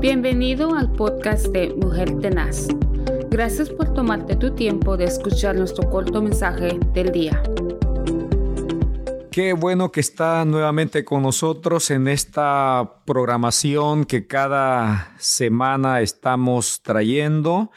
Bienvenido al podcast de Mujer Tenaz. Gracias por tomarte tu tiempo de escuchar nuestro corto mensaje del día. Qué bueno que está nuevamente con nosotros en esta programación que cada semana estamos trayendo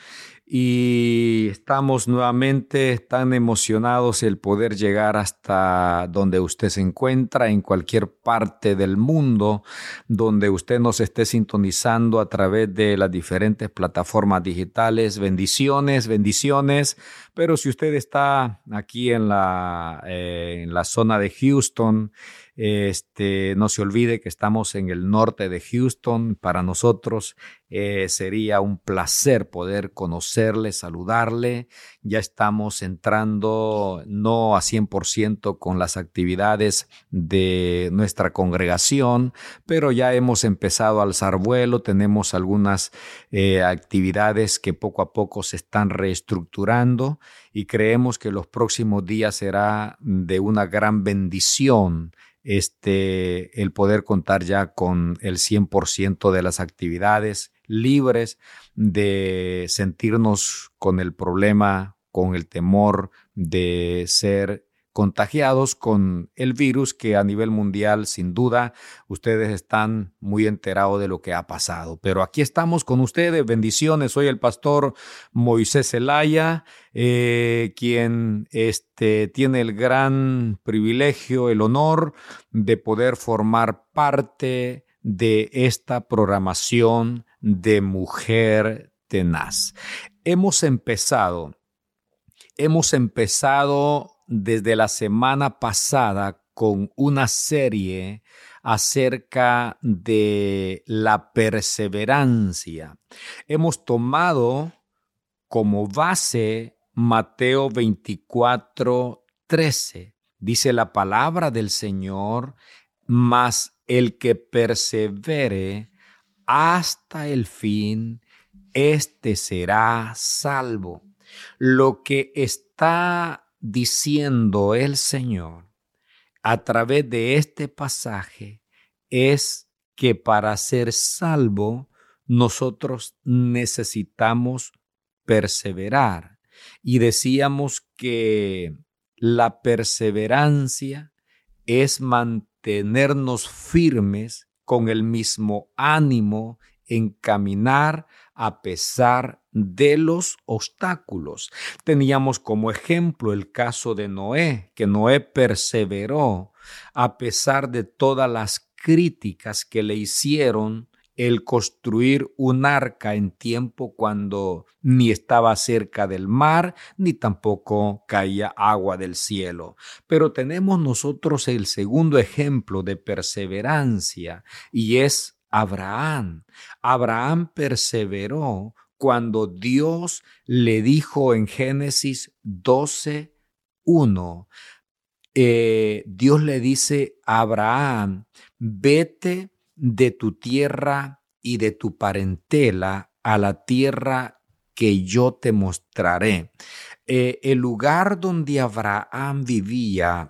y estamos nuevamente tan emocionados el poder llegar hasta donde usted se encuentra, en cualquier parte del mundo, donde usted nos esté sintonizando a través de las diferentes plataformas digitales. Bendiciones, bendiciones. Pero si usted está aquí en la, eh, en la zona de Houston, este, no se olvide que estamos en el norte de Houston. Para nosotros eh, sería un placer poder conocerle, saludarle. Ya estamos entrando no a 100% con las actividades de nuestra congregación, pero ya hemos empezado a alzar vuelo. Tenemos algunas eh, actividades que poco a poco se están reestructurando y creemos que los próximos días será de una gran bendición este, el poder contar ya con el 100% de las actividades libres de sentirnos con el problema, con el temor de ser contagiados con el virus que a nivel mundial sin duda ustedes están muy enterados de lo que ha pasado. Pero aquí estamos con ustedes, bendiciones, soy el pastor Moisés Zelaya, eh, quien este, tiene el gran privilegio, el honor de poder formar parte de esta programación de Mujer Tenaz. Hemos empezado, hemos empezado desde la semana pasada con una serie acerca de la perseverancia. Hemos tomado como base Mateo 24, 13. Dice la palabra del Señor, mas el que persevere hasta el fin, éste será salvo. Lo que está diciendo el Señor a través de este pasaje es que para ser salvo nosotros necesitamos perseverar. Y decíamos que la perseverancia es mantenernos firmes con el mismo ánimo en caminar a pesar de los obstáculos. Teníamos como ejemplo el caso de Noé, que Noé perseveró a pesar de todas las críticas que le hicieron el construir un arca en tiempo cuando ni estaba cerca del mar, ni tampoco caía agua del cielo. Pero tenemos nosotros el segundo ejemplo de perseverancia y es Abraham. Abraham perseveró cuando Dios le dijo en Génesis 12, 1, eh, Dios le dice a Abraham, vete de tu tierra y de tu parentela a la tierra que yo te mostraré. Eh, el lugar donde Abraham vivía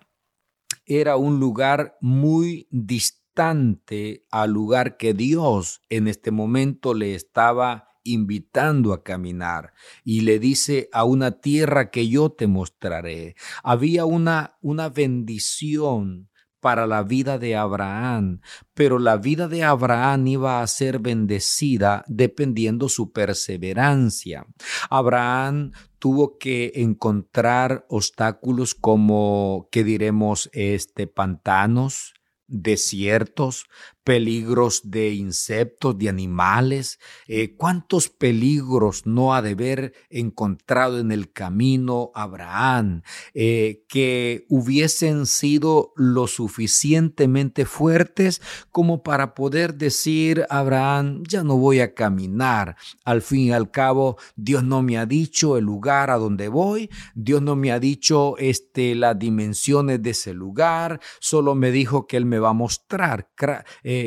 era un lugar muy distante al lugar que Dios en este momento le estaba invitando a caminar y le dice a una tierra que yo te mostraré. Había una, una bendición para la vida de Abraham, pero la vida de Abraham iba a ser bendecida dependiendo su perseverancia. Abraham tuvo que encontrar obstáculos como, ¿qué diremos? Este, pantanos, desiertos, peligros de insectos, de animales, eh, cuántos peligros no ha de haber encontrado en el camino Abraham, eh, que hubiesen sido lo suficientemente fuertes como para poder decir, Abraham, ya no voy a caminar, al fin y al cabo, Dios no me ha dicho el lugar a donde voy, Dios no me ha dicho este, las dimensiones de ese lugar, solo me dijo que Él me va a mostrar.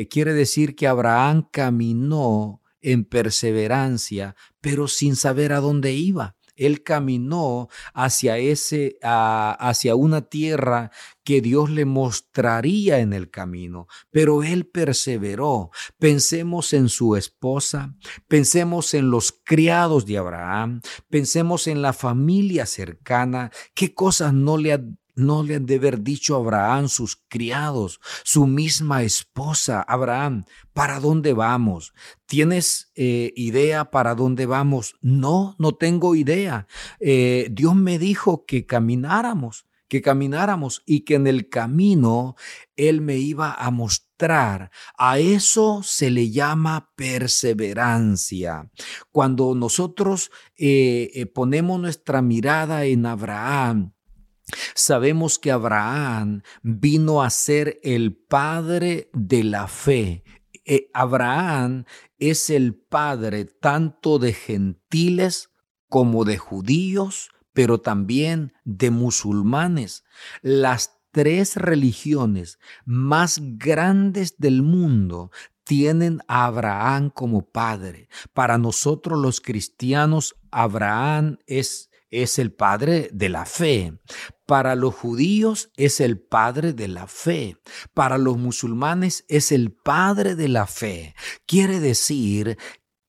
Quiere decir que Abraham caminó en perseverancia, pero sin saber a dónde iba. Él caminó hacia ese, hacia una tierra que Dios le mostraría en el camino, pero él perseveró. Pensemos en su esposa, pensemos en los criados de Abraham, pensemos en la familia cercana, qué cosas no le no le han de haber dicho a Abraham sus criados, su misma esposa, Abraham, ¿para dónde vamos? ¿Tienes eh, idea para dónde vamos? No, no tengo idea. Eh, Dios me dijo que camináramos que camináramos y que en el camino Él me iba a mostrar. A eso se le llama perseverancia. Cuando nosotros eh, ponemos nuestra mirada en Abraham, Sabemos que Abraham vino a ser el padre de la fe. Eh, Abraham es el padre tanto de gentiles como de judíos, pero también de musulmanes. Las tres religiones más grandes del mundo tienen a Abraham como padre. Para nosotros los cristianos, Abraham es es el padre de la fe. Para los judíos es el padre de la fe. Para los musulmanes es el padre de la fe. Quiere decir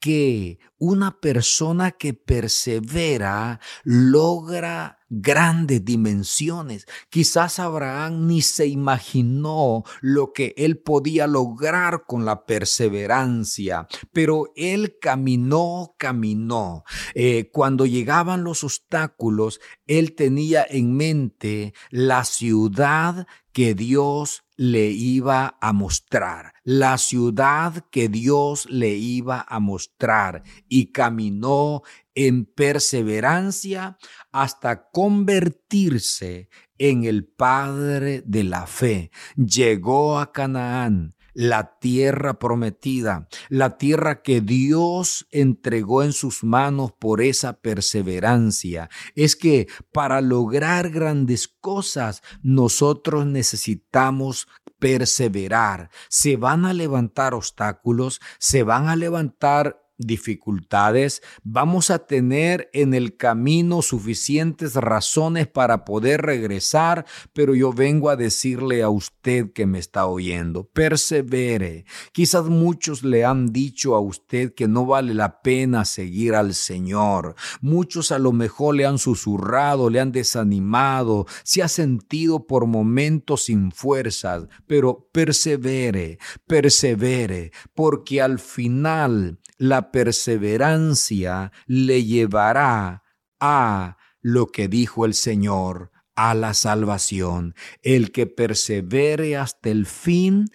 que una persona que persevera logra grandes dimensiones. Quizás Abraham ni se imaginó lo que él podía lograr con la perseverancia, pero él caminó, caminó. Eh, cuando llegaban los obstáculos, él tenía en mente la ciudad que Dios le iba a mostrar, la ciudad que Dios le iba a mostrar y caminó en perseverancia hasta convertirse en el Padre de la fe. Llegó a Canaán, la tierra prometida, la tierra que Dios entregó en sus manos por esa perseverancia. Es que para lograr grandes cosas nosotros necesitamos perseverar. Se van a levantar obstáculos, se van a levantar dificultades, vamos a tener en el camino suficientes razones para poder regresar, pero yo vengo a decirle a usted que me está oyendo, persevere. Quizás muchos le han dicho a usted que no vale la pena seguir al Señor. Muchos a lo mejor le han susurrado, le han desanimado, se ha sentido por momentos sin fuerzas, pero persevere, persevere, porque al final la perseverancia le llevará a lo que dijo el Señor, a la salvación. El que persevere hasta el fin,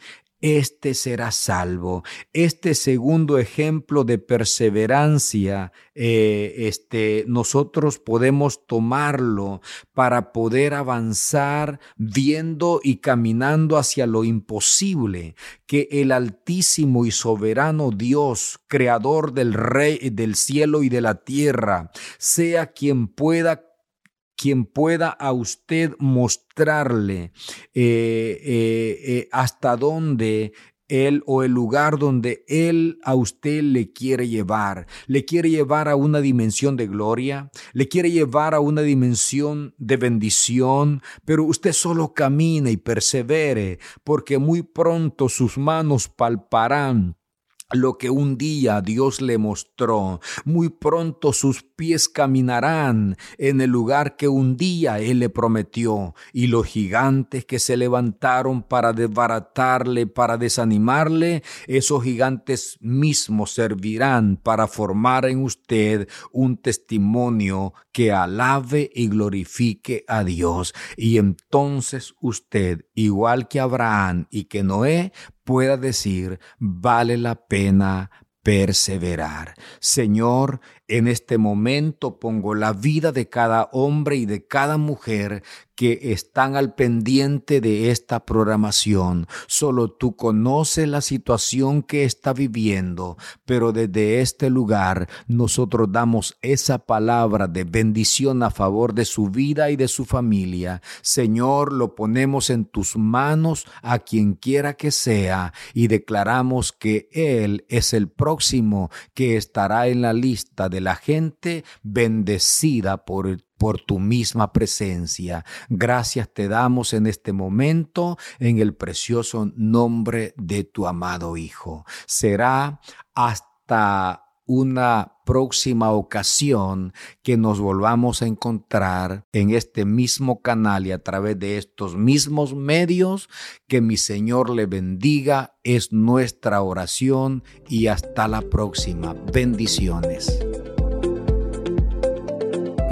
este será salvo. Este segundo ejemplo de perseverancia, eh, este, nosotros podemos tomarlo para poder avanzar viendo y caminando hacia lo imposible, que el altísimo y soberano Dios, creador del rey del cielo y de la tierra, sea quien pueda quien pueda a usted mostrarle eh, eh, eh, hasta dónde él o el lugar donde Él a usted le quiere llevar. Le quiere llevar a una dimensión de gloria, le quiere llevar a una dimensión de bendición, pero usted solo camina y persevere, porque muy pronto sus manos palparán lo que un día Dios le mostró. Muy pronto sus pies caminarán en el lugar que un día Él le prometió. Y los gigantes que se levantaron para desbaratarle, para desanimarle, esos gigantes mismos servirán para formar en usted un testimonio que alabe y glorifique a Dios. Y entonces usted, igual que Abraham y que Noé, pueda decir, vale la pena perseverar. Señor, en este momento pongo la vida de cada hombre y de cada mujer que están al pendiente de esta programación. Solo tú conoces la situación que está viviendo, pero desde este lugar nosotros damos esa palabra de bendición a favor de su vida y de su familia. Señor, lo ponemos en tus manos a quien quiera que sea y declaramos que Él es el próximo que estará en la lista de la gente bendecida por tu misma presencia. Gracias te damos en este momento en el precioso nombre de tu amado Hijo. Será hasta una próxima ocasión que nos volvamos a encontrar en este mismo canal y a través de estos mismos medios, que mi Señor le bendiga, es nuestra oración y hasta la próxima. Bendiciones.